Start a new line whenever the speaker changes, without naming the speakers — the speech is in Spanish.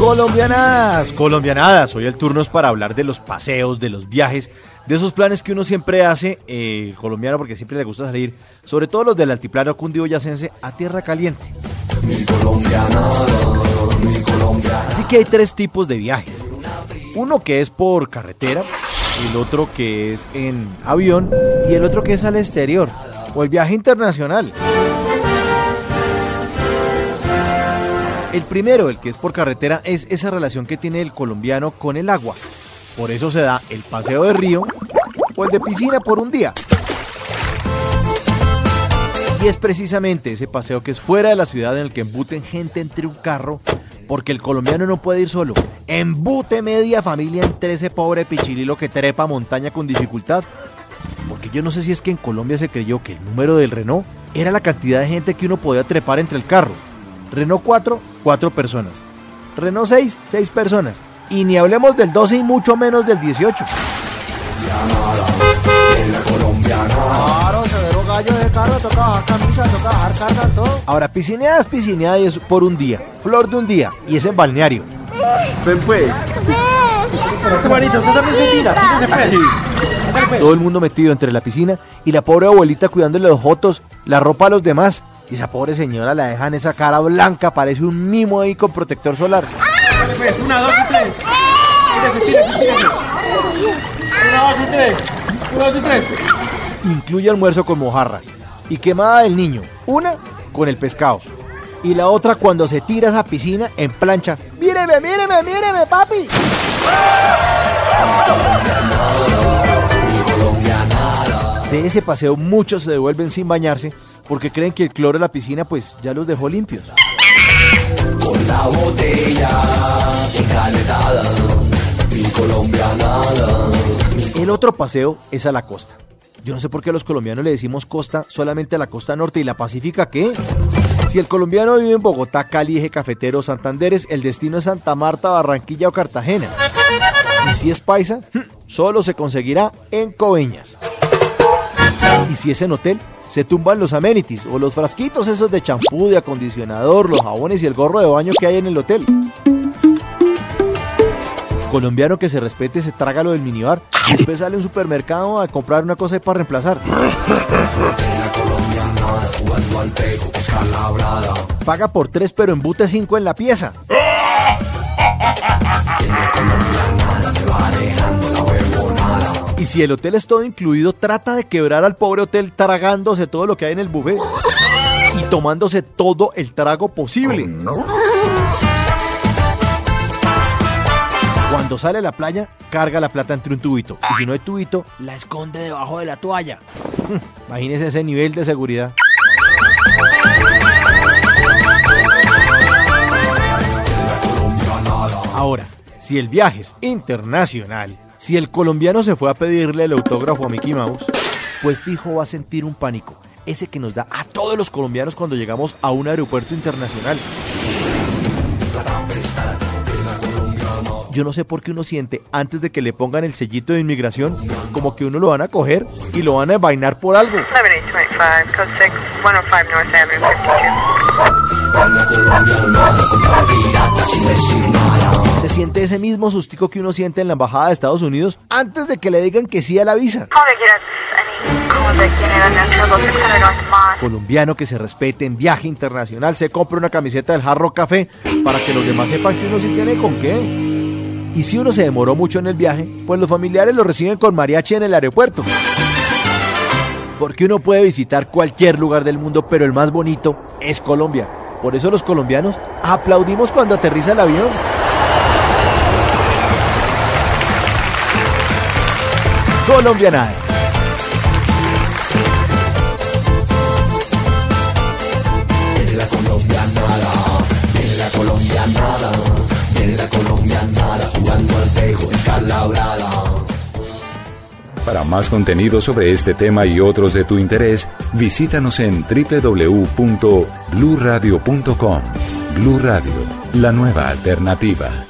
Colombianadas, colombianadas, hoy el turno es para hablar de los paseos, de los viajes, de esos planes que uno siempre hace, eh, colombiano porque siempre le gusta salir, sobre todo los del altiplano cundiboyacense, a tierra caliente. Así que hay tres tipos de viajes. Uno que es por carretera, el otro que es en avión y el otro que es al exterior, o el viaje internacional. El primero, el que es por carretera, es esa relación que tiene el colombiano con el agua. Por eso se da el paseo de río o el de piscina por un día. Y es precisamente ese paseo que es fuera de la ciudad en el que embuten gente entre un carro, porque el colombiano no puede ir solo. Embute media familia entre ese pobre pichililo que trepa montaña con dificultad. Porque yo no sé si es que en Colombia se creyó que el número del Renault era la cantidad de gente que uno podía trepar entre el carro. Renault 4, 4 personas. Renault 6, 6 personas. Y ni hablemos del 12 y mucho menos del 18. Ahora, piscineadas, piscineadas es por un día. Flor de un día. Y es en balneario.
Ven pues. Pues.
Todo el mundo metido entre la piscina y la pobre abuelita cuidándole los jotos, la ropa a los demás. Y esa pobre señora la dejan esa cara blanca, parece un mimo ahí con protector solar.
Dale, pues, una, dos y tres. Tírese, tírese, tírese. Una, dos y tres. Una, dos y tres.
Incluye almuerzo con mojarra y quemada del niño. Una con el pescado. Y la otra cuando se tira a esa piscina en plancha. ¡Míreme, míreme, míreme, papi! De ese paseo muchos se devuelven sin bañarse porque creen que el cloro de la piscina pues ya los dejó limpios.
Con la botella encalentada, mi colombianada.
El otro paseo es a la costa. Yo no sé por qué a los colombianos le decimos costa solamente a la costa norte y la pacífica, ¿qué? Si el colombiano vive en Bogotá, Cali, Eje Cafetero, Santanderes, el destino es Santa Marta, Barranquilla o Cartagena. Y si es paisa, solo se conseguirá en Coveñas. Y si es en hotel, se tumban los amenities o los frasquitos esos de champú, de acondicionador, los jabones y el gorro de baño que hay en el hotel. Colombiano que se respete se traga lo del minibar y después sale a un supermercado a comprar una cosa para reemplazar. Paga por tres pero embute cinco en la pieza. Y si el hotel es todo incluido, trata de quebrar al pobre hotel tragándose todo lo que hay en el buffet y tomándose todo el trago posible. Cuando sale a la playa, carga la plata entre un tubito. Y si no hay tubito, la esconde debajo de la toalla. Imagínese ese nivel de seguridad. Ahora, si el viaje es internacional, si el colombiano se fue a pedirle el autógrafo a Mickey Mouse, pues fijo va a sentir un pánico. Ese que nos da a todos los colombianos cuando llegamos a un aeropuerto internacional. Yo no sé por qué uno siente antes de que le pongan el sellito de inmigración como que uno lo van a coger y lo van a vainar por algo.
7825, code 6, 105 North Avenue, 52.
contra piratas sin decir nada.
Se siente ese mismo sustico que uno siente en la embajada de Estados Unidos antes de que le digan que sí a la visa. Colombiano que se respete en viaje internacional se compra una camiseta del Jarro Café para que los demás sepan que uno sí tiene con qué. Y si uno se demoró mucho en el viaje, pues los familiares lo reciben con mariachi en el aeropuerto. Porque uno puede visitar cualquier lugar del mundo, pero el más bonito es Colombia. Por eso los colombianos aplaudimos cuando aterriza el avión. Colombiana.
Viene la viene la colombianada, jugando al tejo.
Para más contenido sobre este tema y otros de tu interés, visítanos en www.bluradio.com. Blu Radio, la nueva alternativa.